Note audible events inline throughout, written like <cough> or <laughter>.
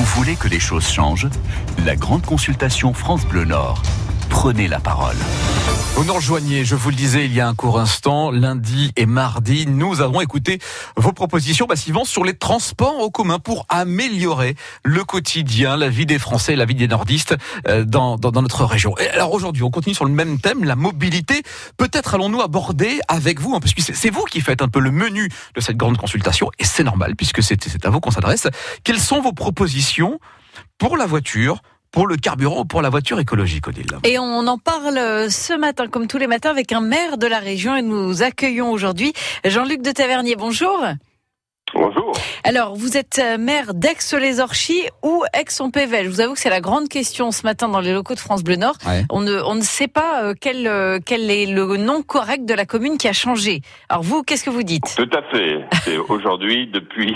Vous voulez que les choses changent? La grande consultation France Bleu Nord. Prenez la parole. Vous nous rejoignez, je vous le disais il y a un court instant, lundi et mardi, nous avons écouté vos propositions, Bassivant, sur les transports en commun pour améliorer le quotidien, la vie des Français, la vie des nordistes euh, dans, dans, dans notre région. Et alors aujourd'hui, on continue sur le même thème, la mobilité. Peut-être allons-nous aborder avec vous, hein, parce que c'est vous qui faites un peu le menu de cette grande consultation, et c'est normal, puisque c'est à vous qu'on s'adresse. Quelles sont vos propositions pour la voiture pour le carburant ou pour la voiture écologique, Odile. Et on en parle ce matin, comme tous les matins, avec un maire de la région et nous accueillons aujourd'hui Jean-Luc de Tavernier. Bonjour. Bonjour. Alors, vous êtes maire d'Aix-les-Orchies ou Aix-en-Pével? Je vous avoue que c'est la grande question ce matin dans les locaux de France Bleu Nord. Ouais. On, ne, on ne sait pas euh, quel, euh, quel est le nom correct de la commune qui a changé. Alors vous, qu'est-ce que vous dites? Tout à fait. C'est <laughs> aujourd'hui, depuis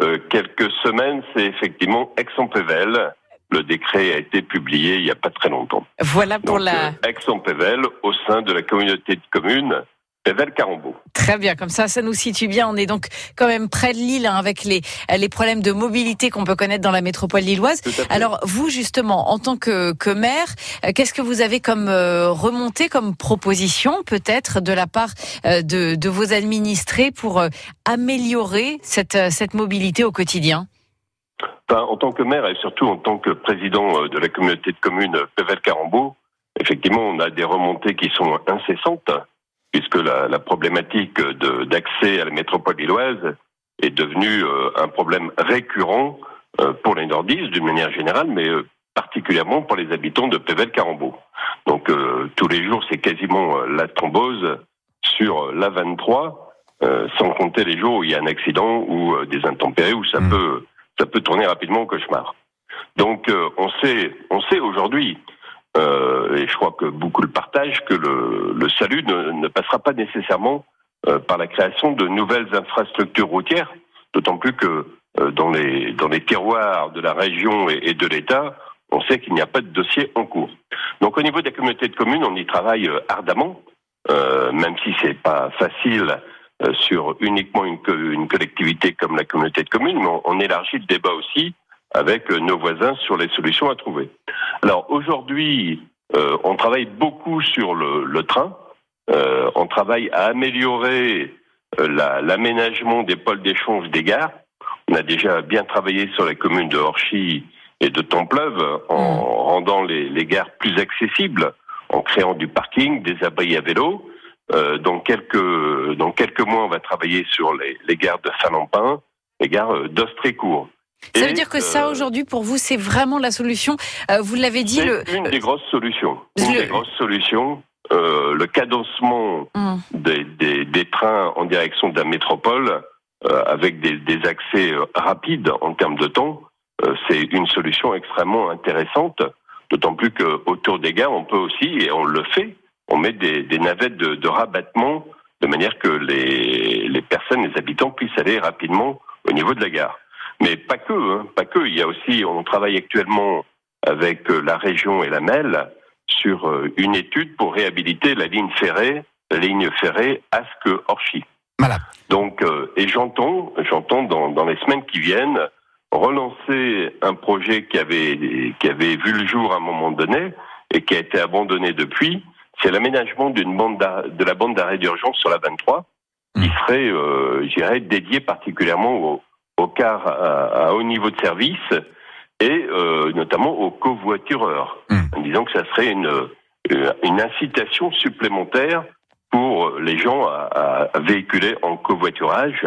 euh, quelques semaines, c'est effectivement Aix-en-Pével. Le décret a été publié il n'y a pas très longtemps. Voilà pour Donc, la... euh, Aix-en-Pével au sein de la communauté de communes Pével-Carambeau. Très bien, comme ça, ça nous situe bien. On est donc quand même près de Lille hein, avec les, les problèmes de mobilité qu'on peut connaître dans la métropole lilloise. Alors vous, justement, en tant que, que maire, euh, qu'est-ce que vous avez comme euh, remontée, comme proposition peut-être de la part euh, de, de vos administrés pour euh, améliorer cette, euh, cette mobilité au quotidien? Enfin, en tant que maire et surtout en tant que président euh, de la communauté de communes Pével-Carambeau, effectivement, on a des remontées qui sont incessantes, puisque la, la problématique d'accès à la métropole lilloise est devenue euh, un problème récurrent euh, pour les nordistes d'une manière générale, mais particulièrement pour les habitants de Pével-Carambeau. Donc euh, tous les jours, c'est quasiment la thrombose sur la 23, euh, sans compter les jours où il y a un accident ou euh, des intempéries où ça Mm. peut ça peut tourner rapidement au cauchemar. Donc euh, on sait on sait aujourd'hui euh, et je crois que beaucoup le partagent que le, le salut ne, ne passera pas nécessairement euh, par la création de nouvelles infrastructures routières, d'autant plus que euh, dans les dans les tiroirs de la région et, de l'État, on sait qu'il n'y a pas de dossier en cours. Donc au niveau des communautés de communes, on y travaille euh, ardemment, euh, même si c'est pas facile sur uniquement une, une collectivité comme la communauté de communes, mais on, on élargit le débat aussi avec euh, nos voisins sur les solutions à trouver. Alors aujourd'hui, euh, on travaille beaucoup sur le, le train. Euh, on travaille à améliorer euh, la- l'aménagement des pôles d'échange des gares. On a déjà bien travaillé sur les communes de Orchy et de Templeuve en rendant les, les gares plus accessibles, en créant du parking, des abris à vélo. Euh, dans quelques dans quelques mois, on va travailler sur les, les gares de Saint-Lampin, les gares euh, d'Ostrécourt. Ça veut dire que ça, euh, aujourd'hui, pour vous, c'est vraiment la solution. Euh, vous l'avez dit, c'est le... une des grosses solutions. Une Le- des grosses solutions, le cadencement Hum. des, des, des trains en direction de la métropole, avec des, des accès rapides en termes de temps, c'est une solution extrêmement intéressante. D'autant plus que autour des gares, on peut aussi, et on le fait, on met des, des navettes de, de rabattement de manière que les, les personnes, les habitants puissent aller rapidement au niveau de la gare. Mais pas que, hein, pas que. Il y a aussi, on travaille actuellement avec euh, la région et la MEL sur euh, une étude pour réhabiliter la ligne ferrée, la ligne ferrée Asque-Orchy. Voilà. Donc, euh, et j'entends, j'entends dans, dans les semaines qui viennent relancer un projet qui avait qui avait vu le jour à un moment donné et qui a été abandonné depuis. C'est l'aménagement d'une bande de la bande d'arrêt d'urgence sur la 23, qui Mm. serait, euh, je dirais, dédiée particulièrement au, au car à, à haut niveau de service et euh, notamment aux covoitureurs, Mm. en disant que ça serait une euh, une incitation supplémentaire pour les gens à, à véhiculer en covoiturage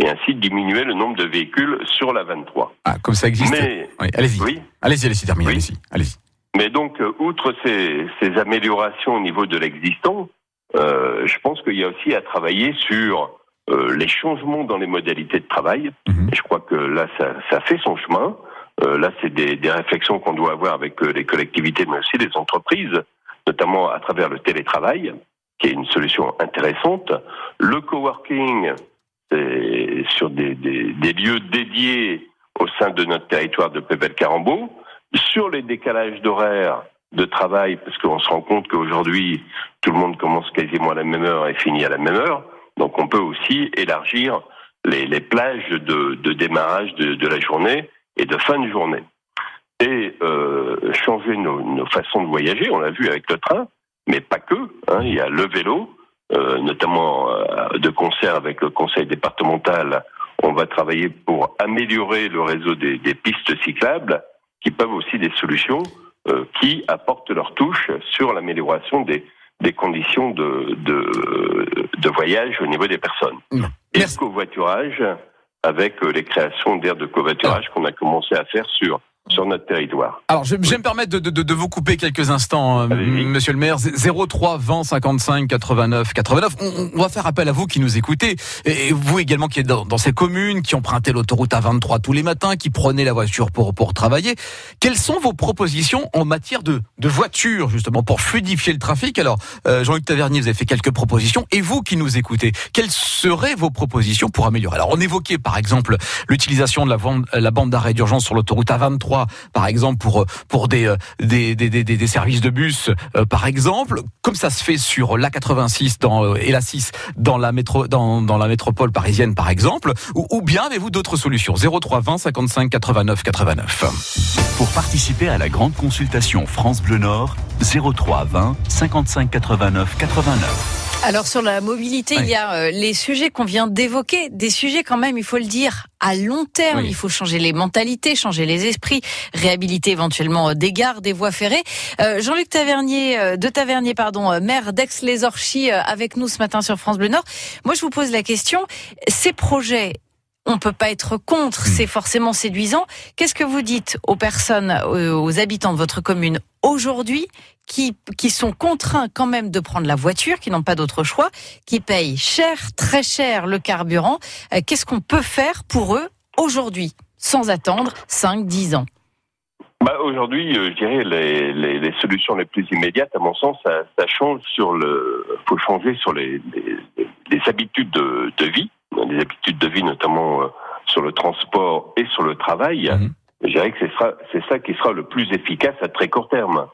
et ainsi diminuer le nombre de véhicules sur la 23. Ah, comme ça existe. Mais Oui, allez-y. oui, Allez-y, allez-y, terminez, Oui. allez-y. Allez-y. mais donc euh, outre ces, ces améliorations au niveau de l'existant, euh, je pense qu'il y a aussi à travailler sur euh, les changements dans les modalités de travail. Mhm. Et je crois que là, ça, ça fait son chemin. Euh, là, c'est des, des réflexions qu'on doit avoir avec les collectivités, mais aussi les entreprises, notamment à travers le télétravail, qui est une solution intéressante. Le coworking, sur des, des, des lieux dédiés au sein de notre territoire de Pébel-Carambeau. Sur les décalages d'horaire de travail, parce qu'on se rend compte qu'aujourd'hui, tout le monde commence quasiment à la même heure et finit à la même heure. Donc on peut aussi élargir les, plages de, démarrage de, la journée et de fin de journée. Et euh, changer nos, façons de voyager, on l'a vu avec le train, mais pas que. Hein, il y a le vélo, euh, notamment euh, de concert avec le conseil départemental. On va travailler pour améliorer le réseau des, des pistes cyclables, qui peuvent aussi des solutions qui apportent leur touche sur l'amélioration des, des conditions de, de, de, voyage au niveau des personnes. Et le covoiturage, avec les créations d'aires de covoiturage qu'on a commencé à faire sur sur notre territoire. Alors, je, je vais me permettre de, de, de, vous couper quelques instants, euh, Monsieur le maire. 03 20 55 89 89. On, on, va faire appel à vous qui nous écoutez, et vous également qui êtes dans, dans ces communes, qui empruntez l'autoroute A23 tous les matins, qui prenez la voiture pour pour travailler. Quelles sont vos propositions en matière de de voiture justement pour fluidifier le trafic? Alors, euh, Jean-Luc Tavernier, vous avez fait quelques propositions, et vous qui nous écoutez, quelles seraient vos propositions pour améliorer? Alors, on évoquait par exemple l'utilisation de la, la bande d'arrêt d'urgence sur l'autoroute A23 par exemple pour pour des des, des, des, des services de bus, par exemple, comme ça se fait sur la 86 dans, et la 6 dans la métro dans, dans la métropole parisienne, par exemple, ou, ou bien avez-vous d'autres solutions? 03 20 55 89 89. Pour participer à la grande consultation France Bleu Nord, 03 20 55 89 89. Alors sur la mobilité, oui. il y a euh, les sujets qu'on vient d'évoquer, des sujets quand même, il faut le dire, à long terme. Oui. Il faut changer les mentalités, changer les esprits, réhabiliter éventuellement des gares, des voies ferrées. Euh, Jean-Luc Tavernier, euh, de Tavernier, pardon, maire d'Aix-les-Orchies, avec nous ce matin sur France Bleu Nord. Moi, je vous pose la question, ces projets on peut pas être contre, c'est forcément séduisant. Qu'est-ce que vous dites aux personnes, aux habitants de votre commune aujourd'hui qui, qui sont contraints quand même de prendre la voiture, qui n'ont pas d'autre choix, qui payent cher, très cher le carburant Qu'est-ce qu'on peut faire pour eux aujourd'hui, sans attendre 5, 10 ans? Bah aujourd'hui, je dirais les, les, les, solutions les plus immédiates, à mon sens, ça, ça change sur le, faut changer sur les, les, les habitudes de, de vie des habitudes de vie, notamment euh, sur le transport et sur le travail, mmh. je dirais que c'est ça qui sera le plus efficace à très court terme.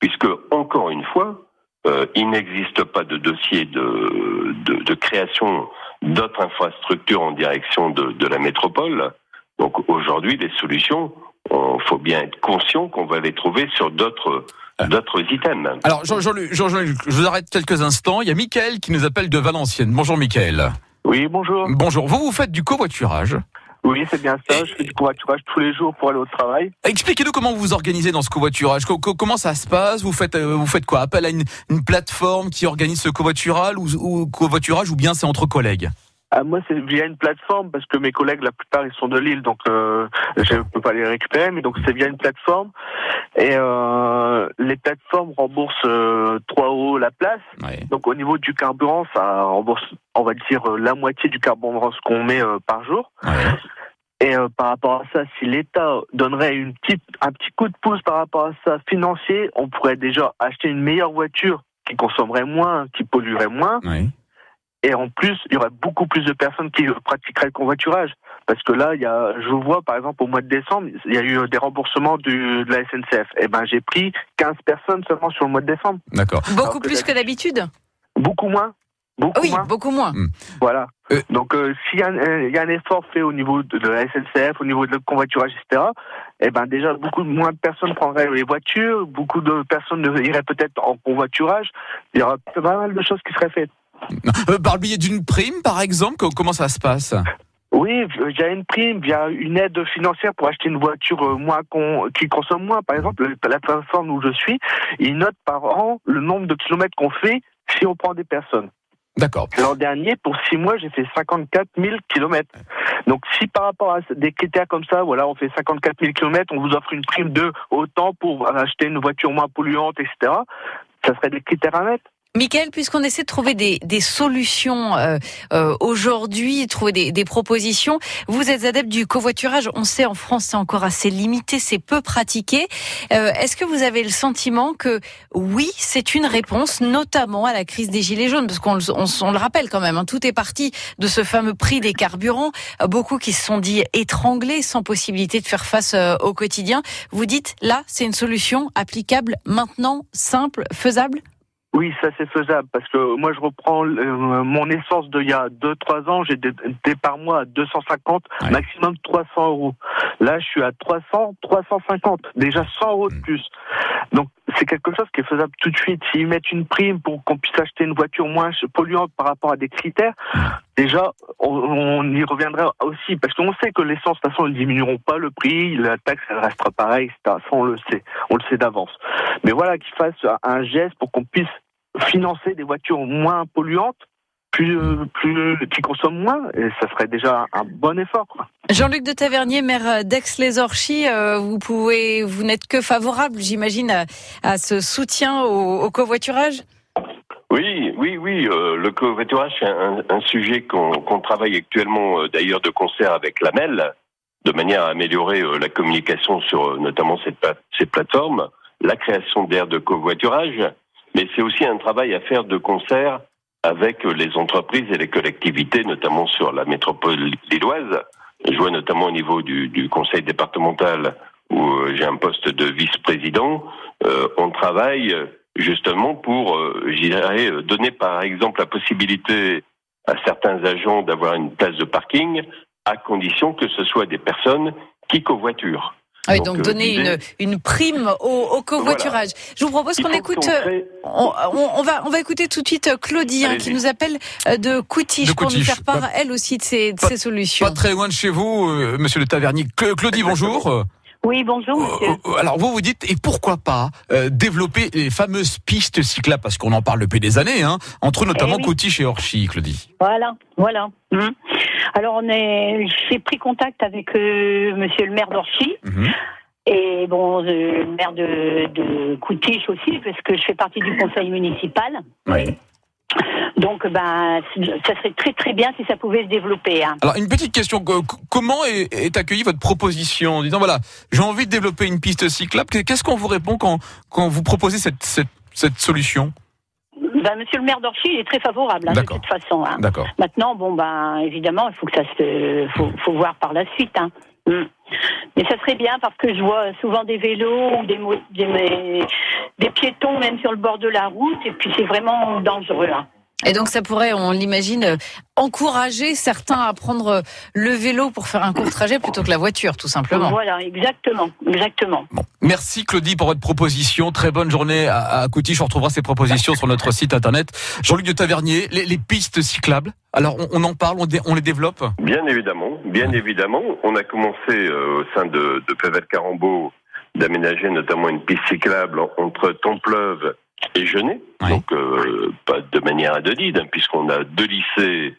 Puisque, encore une fois, euh, il n'existe pas de dossier de, de, de création d'autres infrastructures en direction de, de la métropole. Donc aujourd'hui, les solutions, il faut bien être conscient qu'on va les trouver sur d'autres d'autres items. Alors Jean-Luc, Jean Jean je vous arrête quelques instants. Il y a Mickaël qui nous appelle de Valenciennes. Bonjour Mickaël. Oui, bonjour. Bonjour. Vous, vous faites du covoiturage oui, c'est bien ça. Je fais du covoiturage tous les jours pour aller au travail. Expliquez-nous comment vous vous organisez dans ce covoiturage. Comment ça se passe? Vous faites, vous faites quoi? Appel à une, une, plateforme qui organise ce covoiturage ou, ou covoiturage ou bien c'est entre collègues? Ah, moi, c'est via une plateforme parce que mes collègues, la plupart, ils sont de Lille, donc euh, je ne peux pas les récupérer. Mais donc, c'est via une plateforme. Et euh, les plateformes remboursent euh, 3 euros la place. Ouais. Donc, au niveau du carburant, ça rembourse, on va dire, la moitié du carburant qu'on met euh, par jour. Ouais. Et euh, par rapport à ça, si l'État donnerait une petite, un petit coup de pouce par rapport à ça financier, on pourrait déjà acheter une meilleure voiture qui consommerait moins, qui polluerait moins. Et en plus, il y aurait beaucoup plus de personnes qui pratiqueraient le convoiturage. Parce que là, il y a, je vois, par exemple, au mois de décembre, il y a eu des remboursements du, de la SNCF. Et ben, j'ai pris 15 personnes seulement sur le mois de décembre. D'accord. Beaucoup plus que d'habitude? Beaucoup moins. Beaucoup oui, moins. beaucoup moins. Mmh. Voilà. Euh. Donc, euh, s'il y, y, a un effort fait au niveau de, de, la SNCF, au niveau de le convoiturage, etc., eh ben déjà beaucoup moins de personnes prendraient les voitures, beaucoup de personnes iraient peut-être en convoiturage. Il y aura pas mal de choses qui seraient faites. Euh, par le biais d'une prime, par exemple, comment ça se passe? Oui, il y a une prime, il y a une aide financière pour acheter une voiture euh, moins con, qui consomme moins. Par exemple, la plateforme où je suis, il note par an le nombre de kilomètres qu'on fait si on prend des personnes. D'accord. L'an dernier, pour six mois, j'ai fait 54 000 kilomètres. Donc, si par rapport à des critères comme ça, voilà, on fait 54 000 kilomètres, on vous offre une prime de autant pour acheter une voiture moins polluante, etc. Ça serait des critères à mettre. Michael, puisqu'on essaie de trouver des, des solutions euh, euh, aujourd'hui, trouver des, des, propositions, vous êtes adepte du covoiturage. On sait en France c'est encore assez limité, c'est peu pratiqué. Euh, Est-ce que vous avez le sentiment que oui, c'est une réponse, notamment à la crise des gilets jaunes, parce qu'on on, on le rappelle quand même, hein, tout est parti de ce fameux prix des carburants. Beaucoup qui se sont dit étranglés, sans possibilité de faire face euh, au quotidien. Vous dites là, c'est une solution applicable maintenant, simple, faisable? Oui, ça c'est faisable parce que moi je reprends euh, mon essence d'il y a 2-3 ans, j'ai des, des par mois à 250, Ouais. maximum 300 euros. Là, je suis à 300, 350, déjà 100 euros de Mm. plus. Donc c'est quelque chose qui est faisable tout de suite. S'ils mettent une prime pour qu'on puisse acheter une voiture moins polluante par rapport à des critères, déjà on, on y reviendra aussi parce qu'on sait que l'essence de toute façon ils diminueront pas le prix, la taxe elle restera pareille, etc. Ça on le sait, on le sait d'avance. Mais voilà qu'ils fassent un geste pour qu'on puisse financer des voitures moins polluantes, plus, euh, plus qui consomment moins, et ça serait déjà un bon effort. Jean-Luc de Tavernier, maire d'Aix-les-Orchies, euh, vous pouvez, vous n'êtes que favorable, j'imagine, à, à ce soutien au, au covoiturage? Oui, oui, oui. euh, le covoiturage, c'est un, un sujet qu'on travaille actuellement, euh, d'ailleurs, de concert avec l'AMEL, de manière à améliorer euh, la communication sur euh, notamment cette pla- ces plateformes, la création d'aires de covoiturage, mais c'est aussi un travail à faire de concert avec les entreprises et les collectivités, notamment sur la métropole lilloise. Je vois notamment au niveau du, conseil départemental où euh, j'ai un poste de vice-président, euh, on travaille euh, justement pour, je dirais, donner par exemple la possibilité à certains agents d'avoir une place de parking à condition que ce soit des personnes qui covoiturent. Ah Oui, Donc, donc euh, donner une, une prime au, au covoiturage. Je vous propose qu'on écoute. euh, crée- On, on- on va, on va écouter tout de suite euh, Claudie hein, qui nous appelle de Coutiche De pour nous faire part, Pas- elle aussi, de ses, de pas- ses solutions. Pas très loin de chez vous, euh, monsieur le Tavernier. Cla- Claudie, bonjour. Oui, bonjour, monsieur. Euh, euh, alors vous vous dites, et pourquoi pas euh, développer les fameuses pistes cyclables, parce qu'on en parle depuis des années, hein, entre notamment Eh oui. Cotiche et Orchy, Claudie. Voilà, voilà. Mhm. Alors, on est, j'ai pris contact avec euh, monsieur le maire d'Orchy Mhm. et bon, le maire de, de Coutiche aussi, parce que je fais partie du conseil municipal. Oui. Donc, ben, ça serait très très bien si ça pouvait se développer. hein. Alors une petite question, co- co- comment est, est accueillie votre proposition en disant voilà, j'ai envie de développer une piste cyclable, qu'est-ce qu'on vous répond quand, quand vous proposez cette, cette, cette solution? Ben, monsieur le maire d'Orchy il est très favorable hein, de toute façon. hein. D'accord. Maintenant, bon, ben, évidemment, il faut que ça se, faut, faut voir par la suite. Hein. Mm. Mais ça serait bien parce que je vois souvent des vélos ou des, des piétons même sur le bord de la route et puis c'est vraiment dangereux. hein. Et donc ça pourrait, on l'imagine, encourager certains à prendre le vélo pour faire un court trajet plutôt que la voiture, tout simplement. Voilà, exactement, exactement. Bon. Merci Claudie pour votre proposition. Très bonne journée à, à Coutiche. On retrouvera ces propositions sur notre site internet. Jean-Luc de Tavernier, les, les pistes cyclables. Alors on, on en parle, on, dé- on les développe Bien évidemment, bien évidemment. On a commencé euh, au sein de, de Pével Carambeau d'aménager notamment une piste cyclable en- entre Templeuve et. Oui. Donc euh, pas de manière anodine, hein, puisqu'on a deux lycées,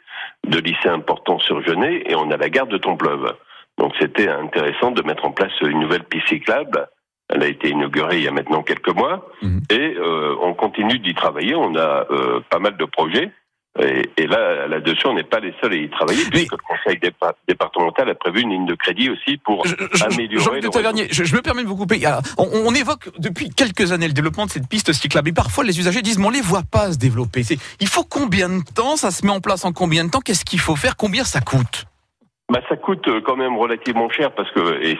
deux lycées importants sur Genet et on a la gare de Templeuve. Donc c'était intéressant de mettre en place une nouvelle piste cyclable. Elle a été inaugurée il y a maintenant quelques mois Mhm. et euh, on continue d'y travailler. On a euh, pas mal de projets. Et, et là, là-dessus, on n'est pas les seuls à y travailler, puisque le Conseil dépa- départemental a prévu une ligne de crédit aussi pour Je- je- améliorer Jean-Luc de le Tavernier, je, je me permets de vous couper. Alors, on, on évoque depuis quelques années le développement de cette piste cyclable. Et parfois, les usagers disent, mais on les voit pas se développer. Il faut combien de temps? Ça se met en place en combien de temps? Qu'est-ce qu'il faut faire? Combien ça coûte? Bah, ça coûte euh, quand même relativement cher parce que et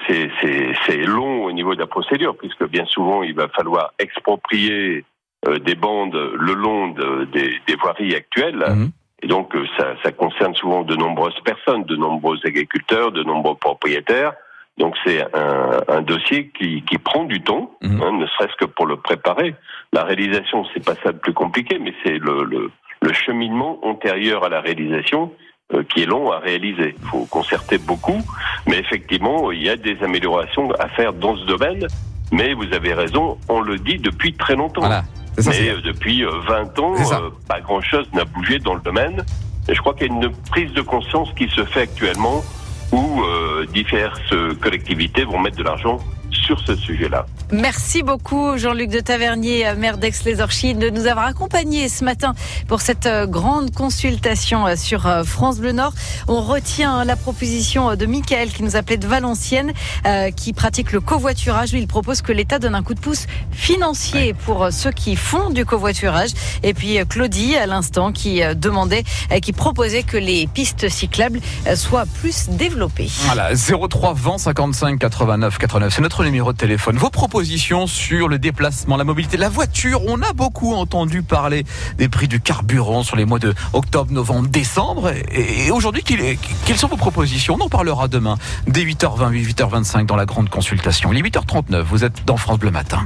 c'est long au niveau de la procédure puisque bien souvent il va falloir exproprier des bandes le long de- des, des voiries actuelles Mhm. et donc euh, ça ça concerne souvent de nombreuses personnes, de nombreux agriculteurs, de nombreux propriétaires. Donc c'est un, un dossier qui, qui prend du temps, Mhm. hein, ne serait-ce que pour le préparer. La réalisation, c'est pas ça le plus compliqué, mais c'est le, le, le cheminement antérieur à la réalisation euh, qui est long à réaliser. Il faut concerter beaucoup, mais effectivement, il y a des améliorations à faire dans ce domaine. Mais vous avez raison, on le dit depuis très longtemps. Voilà. Ça, Mais euh, depuis euh, 20 ans, C'est ça. euh, pas grand-chose n'a bougé dans le domaine. Et je crois qu'il y a une prise de conscience qui se fait actuellement où euh, diverses collectivités vont mettre de l'argent sur ce sujet-là. Merci beaucoup Jean-Luc de Tavernier, euh, maire d'Aix-les-Orchies, de nous avoir accompagnés ce matin pour cette euh, grande consultation euh, sur France Bleu Nord. On retient la proposition de Michael qui nous appelait de Valenciennes, euh, qui pratique le covoiturage. Lui, il propose que l'État donne un coup de pouce financier pour ceux qui font du covoiturage. Et puis Claudie, à l'instant, qui demandait, qui proposait que les pistes cyclables soient plus développées. Voilà, 03 20 55 89 89. C'est notre numéro. De téléphone. Vos propositions sur le déplacement, la mobilité, la voiture. On a beaucoup entendu parler des prix du carburant sur les mois de octobre, novembre, décembre. Et aujourd'hui, quelles sont vos propositions? On en parlera demain, dès 8h20, 8h25 dans la grande consultation. Il est 8h39, vous êtes dans France Bleu Matin.